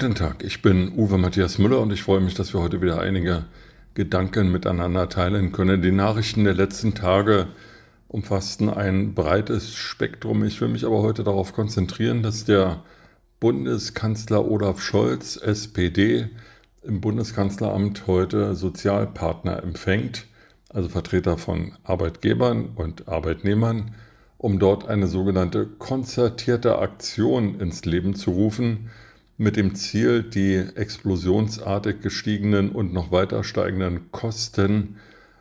Guten Tag, ich bin Uwe Matthias Müller und ich freue mich, dass wir heute wieder einige Gedanken miteinander teilen können. Die Nachrichten der letzten Tage umfassten ein breites Spektrum. Ich will mich aber heute darauf konzentrieren, dass der Bundeskanzler Olaf Scholz, SPD, im Bundeskanzleramt heute Sozialpartner empfängt, also Vertreter von Arbeitgebern und Arbeitnehmern, um dort eine sogenannte konzertierte Aktion ins Leben zu rufen, mit dem Ziel, die explosionsartig gestiegenen und noch weiter steigenden Kosten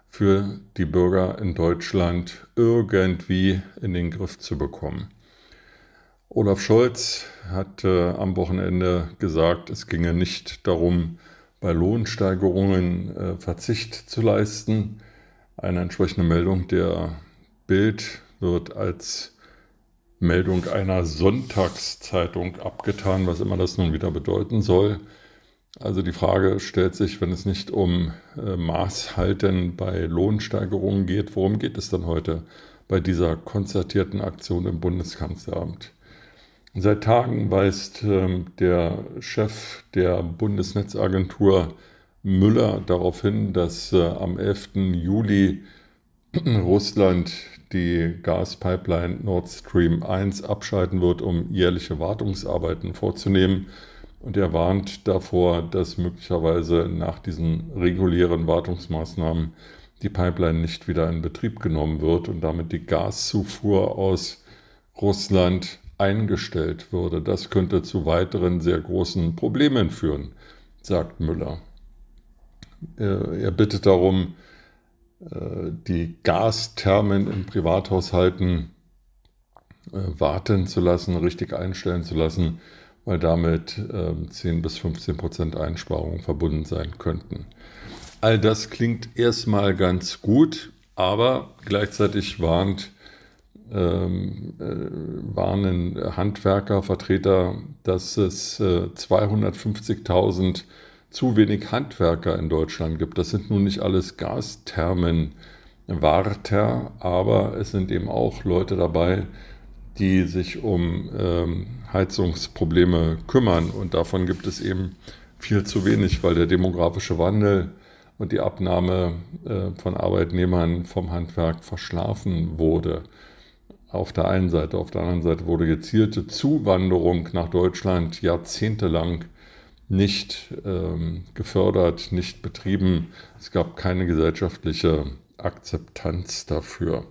für die Bürger in Deutschland irgendwie in den Griff zu bekommen. Olaf Scholz hat äh, am Wochenende gesagt, es ginge nicht darum, bei Lohnsteigerungen äh, Verzicht zu leisten. Eine entsprechende Meldung der Bild wird als Meldung einer Sonntagszeitung abgetan, was immer das nun wieder bedeuten soll. Also die Frage stellt sich, wenn es nicht um äh, Maßhalten bei Lohnsteigerungen geht, worum geht es dann heute bei dieser konzertierten Aktion im Bundeskanzleramt? Seit Tagen weist äh, der Chef der Bundesnetzagentur Müller darauf hin, dass äh, am 11. Juli Russland die Gaspipeline Nord Stream 1 abschalten wird, um jährliche Wartungsarbeiten vorzunehmen. Und er warnt davor, dass möglicherweise nach diesen regulären Wartungsmaßnahmen die Pipeline nicht wieder in Betrieb genommen wird und damit die Gaszufuhr aus Russland eingestellt würde. Das könnte zu weiteren sehr großen Problemen führen, sagt Müller. Äh, er bittet darum, die Gasthermen in Privathaushalten äh, warten zu lassen, richtig einstellen zu lassen, weil damit 10 ähm, bis 15 Prozent Einsparungen verbunden sein könnten. All das klingt erstmal ganz gut, aber gleichzeitig warnt, ähm, äh, warnen Handwerker, Vertreter, dass es äh, 250.000 zu wenig Handwerker in Deutschland gibt. Das sind nun nicht alles Gasthermenwarter, aber es sind eben auch Leute dabei, die sich um ähm, Heizungsprobleme kümmern. Und davon gibt es eben viel zu wenig, weil der demografische Wandel und die Abnahme äh, von Arbeitnehmern vom Handwerk verschlafen wurde. Auf der einen Seite, auf der anderen Seite wurde gezielte Zuwanderung nach Deutschland jahrzehntelang nicht ähm, gefördert, nicht betrieben. Es gab keine gesellschaftliche Akzeptanz dafür.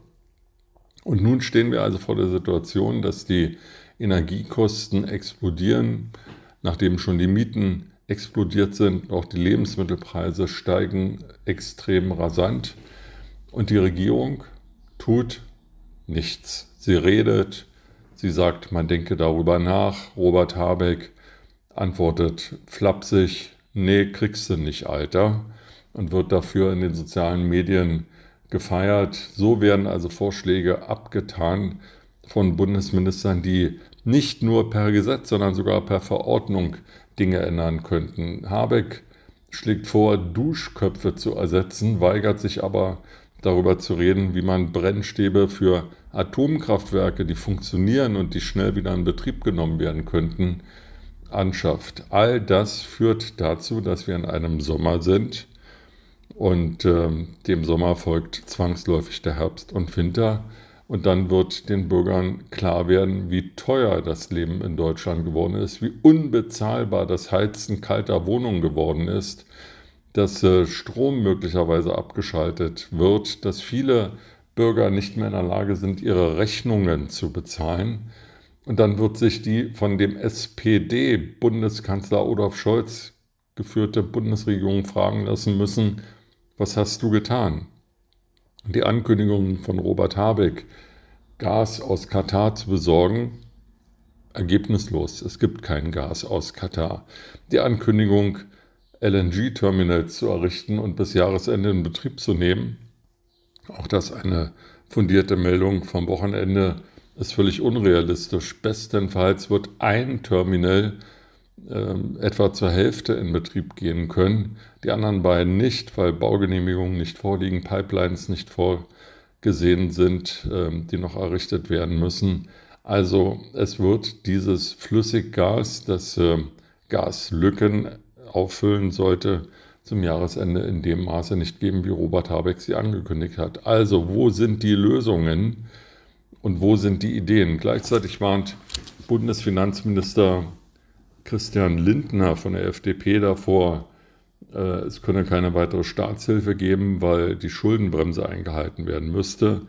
Und nun stehen wir also vor der Situation, dass die Energiekosten explodieren, nachdem schon die Mieten explodiert sind, auch die Lebensmittelpreise steigen extrem rasant und die Regierung tut nichts. Sie redet, sie sagt, man denke darüber nach. Robert Habeck antwortet flapsig, nee, kriegst du nicht, Alter, und wird dafür in den sozialen Medien gefeiert. So werden also Vorschläge abgetan von Bundesministern, die nicht nur per Gesetz, sondern sogar per Verordnung Dinge ändern könnten. Habeck schlägt vor, Duschköpfe zu ersetzen, weigert sich aber darüber zu reden, wie man Brennstäbe für Atomkraftwerke, die funktionieren und die schnell wieder in Betrieb genommen werden könnten, anschafft. All das führt dazu, dass wir in einem Sommer sind und äh, dem Sommer folgt zwangsläufig der Herbst und Winter. Und dann wird den Bürgern klar werden, wie teuer das Leben in Deutschland geworden ist, wie unbezahlbar das Heizen kalter Wohnungen geworden ist, dass äh, Strom möglicherweise abgeschaltet wird, dass viele Bürger nicht mehr in der Lage sind, ihre Rechnungen zu bezahlen und dann wird sich die von dem SPD-Bundeskanzler Olaf Scholz geführte Bundesregierung fragen lassen müssen, was hast du getan? Die Ankündigung von Robert Habeck, Gas aus Katar zu besorgen, ergebnislos. Es gibt kein Gas aus Katar. Die Ankündigung, LNG-Terminals zu errichten und bis Jahresende in Betrieb zu nehmen, auch das eine fundierte Meldung vom Wochenende, ist völlig unrealistisch. Bestenfalls wird ein Terminal äh, etwa zur Hälfte in Betrieb gehen können, die anderen beiden nicht, weil Baugenehmigungen nicht vorliegen, Pipelines nicht vorgesehen sind, äh, die noch errichtet werden müssen. Also es wird dieses Flüssiggas, das äh, Gaslücken auffüllen sollte zum Jahresende in dem Maße nicht geben, wie Robert Habeck sie angekündigt hat. Also, wo sind die Lösungen und wo sind die Ideen? Gleichzeitig warnt Bundesfinanzminister Christian Lindner von der FDP davor, äh, es könne keine weitere Staatshilfe geben, weil die Schuldenbremse eingehalten werden müsste.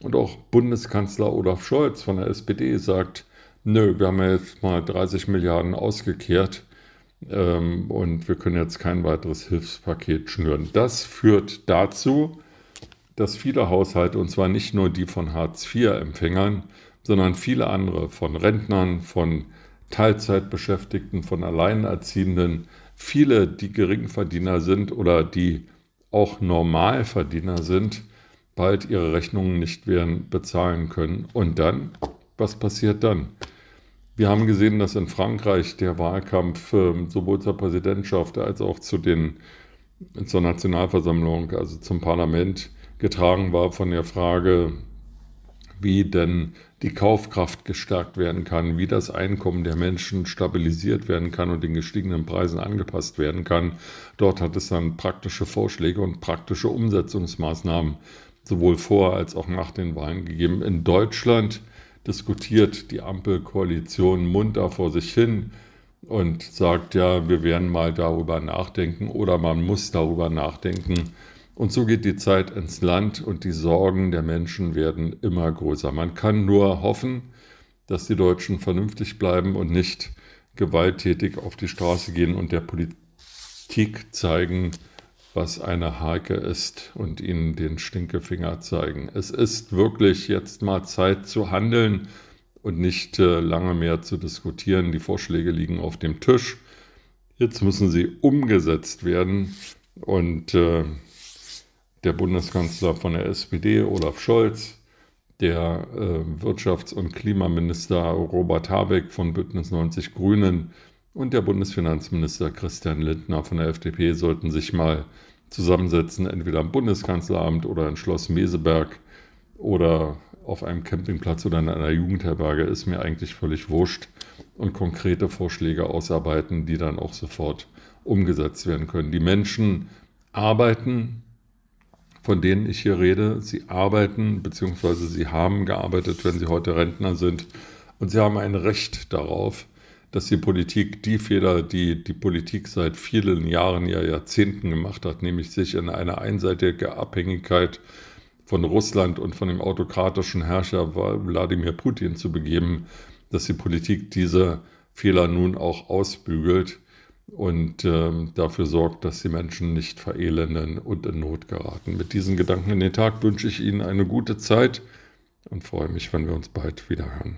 Und auch Bundeskanzler Olaf Scholz von der SPD sagt, nö, wir haben ja jetzt mal 30 Milliarden ausgekehrt ähm, und wir können jetzt kein weiteres Hilfspaket schnüren. Das führt dazu, dass viele Haushalte, und zwar nicht nur die von Hartz-IV-Empfängern, sondern viele andere von Rentnern, von Teilzeitbeschäftigten, von Alleinerziehenden, viele, die Geringverdiener sind oder die auch Normalverdiener sind, bald ihre Rechnungen nicht werden bezahlen können. Und dann, was passiert dann? Wir haben gesehen, dass in Frankreich der Wahlkampf ähm, sowohl zur Präsidentschaft als auch zu den, zur Nationalversammlung, also zum Parlament, getragen war von der Frage, wie denn die Kaufkraft gestärkt werden kann, wie das Einkommen der Menschen stabilisiert werden kann und den gestiegenen Preisen angepasst werden kann. Dort hat es dann praktische Vorschläge und praktische Umsetzungsmaßnahmen sowohl vor als auch nach den Wahlen gegeben. In Deutschland diskutiert die Ampelkoalition munter vor sich hin und sagt, ja, wir werden mal darüber nachdenken oder man muss darüber nachdenken. Und so geht die Zeit ins Land und die Sorgen der Menschen werden immer größer. Man kann nur hoffen, dass die Deutschen vernünftig bleiben und nicht gewalttätig auf die Straße gehen und der Politik zeigen, was eine Hake ist und ihnen den Stinkefinger zeigen. Es ist wirklich jetzt mal Zeit zu handeln und nicht äh, lange mehr zu diskutieren. Die Vorschläge liegen auf dem Tisch. Jetzt müssen sie umgesetzt werden. Und äh, der Bundeskanzler von der SPD, Olaf Scholz, der äh, Wirtschafts- und Klimaminister Robert Habeck von Bündnis 90 Grünen und der Bundesfinanzminister Christian Lindner von der FDP sollten sich mal zusammensetzen, entweder am Bundeskanzleramt oder in Schloss Meseberg oder auf einem Campingplatz oder in einer Jugendherberge, ist mir eigentlich völlig wurscht und konkrete Vorschläge ausarbeiten, die dann auch sofort umgesetzt werden können. Die Menschen arbeiten, von denen ich hier rede, sie arbeiten bzw. sie haben gearbeitet, wenn sie heute Rentner sind und sie haben ein Recht darauf, dass die Politik die Fehler, die die Politik seit vielen Jahren, ja Jahrzehnten gemacht hat, nämlich sich in eine einseitige Abhängigkeit von Russland und von dem autokratischen Herrscher Wladimir Putin zu begeben, dass die Politik diese Fehler nun auch ausbügelt und äh, dafür sorgt, dass die Menschen nicht verelenden und in Not geraten. Mit diesen Gedanken in den Tag wünsche ich Ihnen eine gute Zeit und freue mich, wenn wir uns bald wieder hören.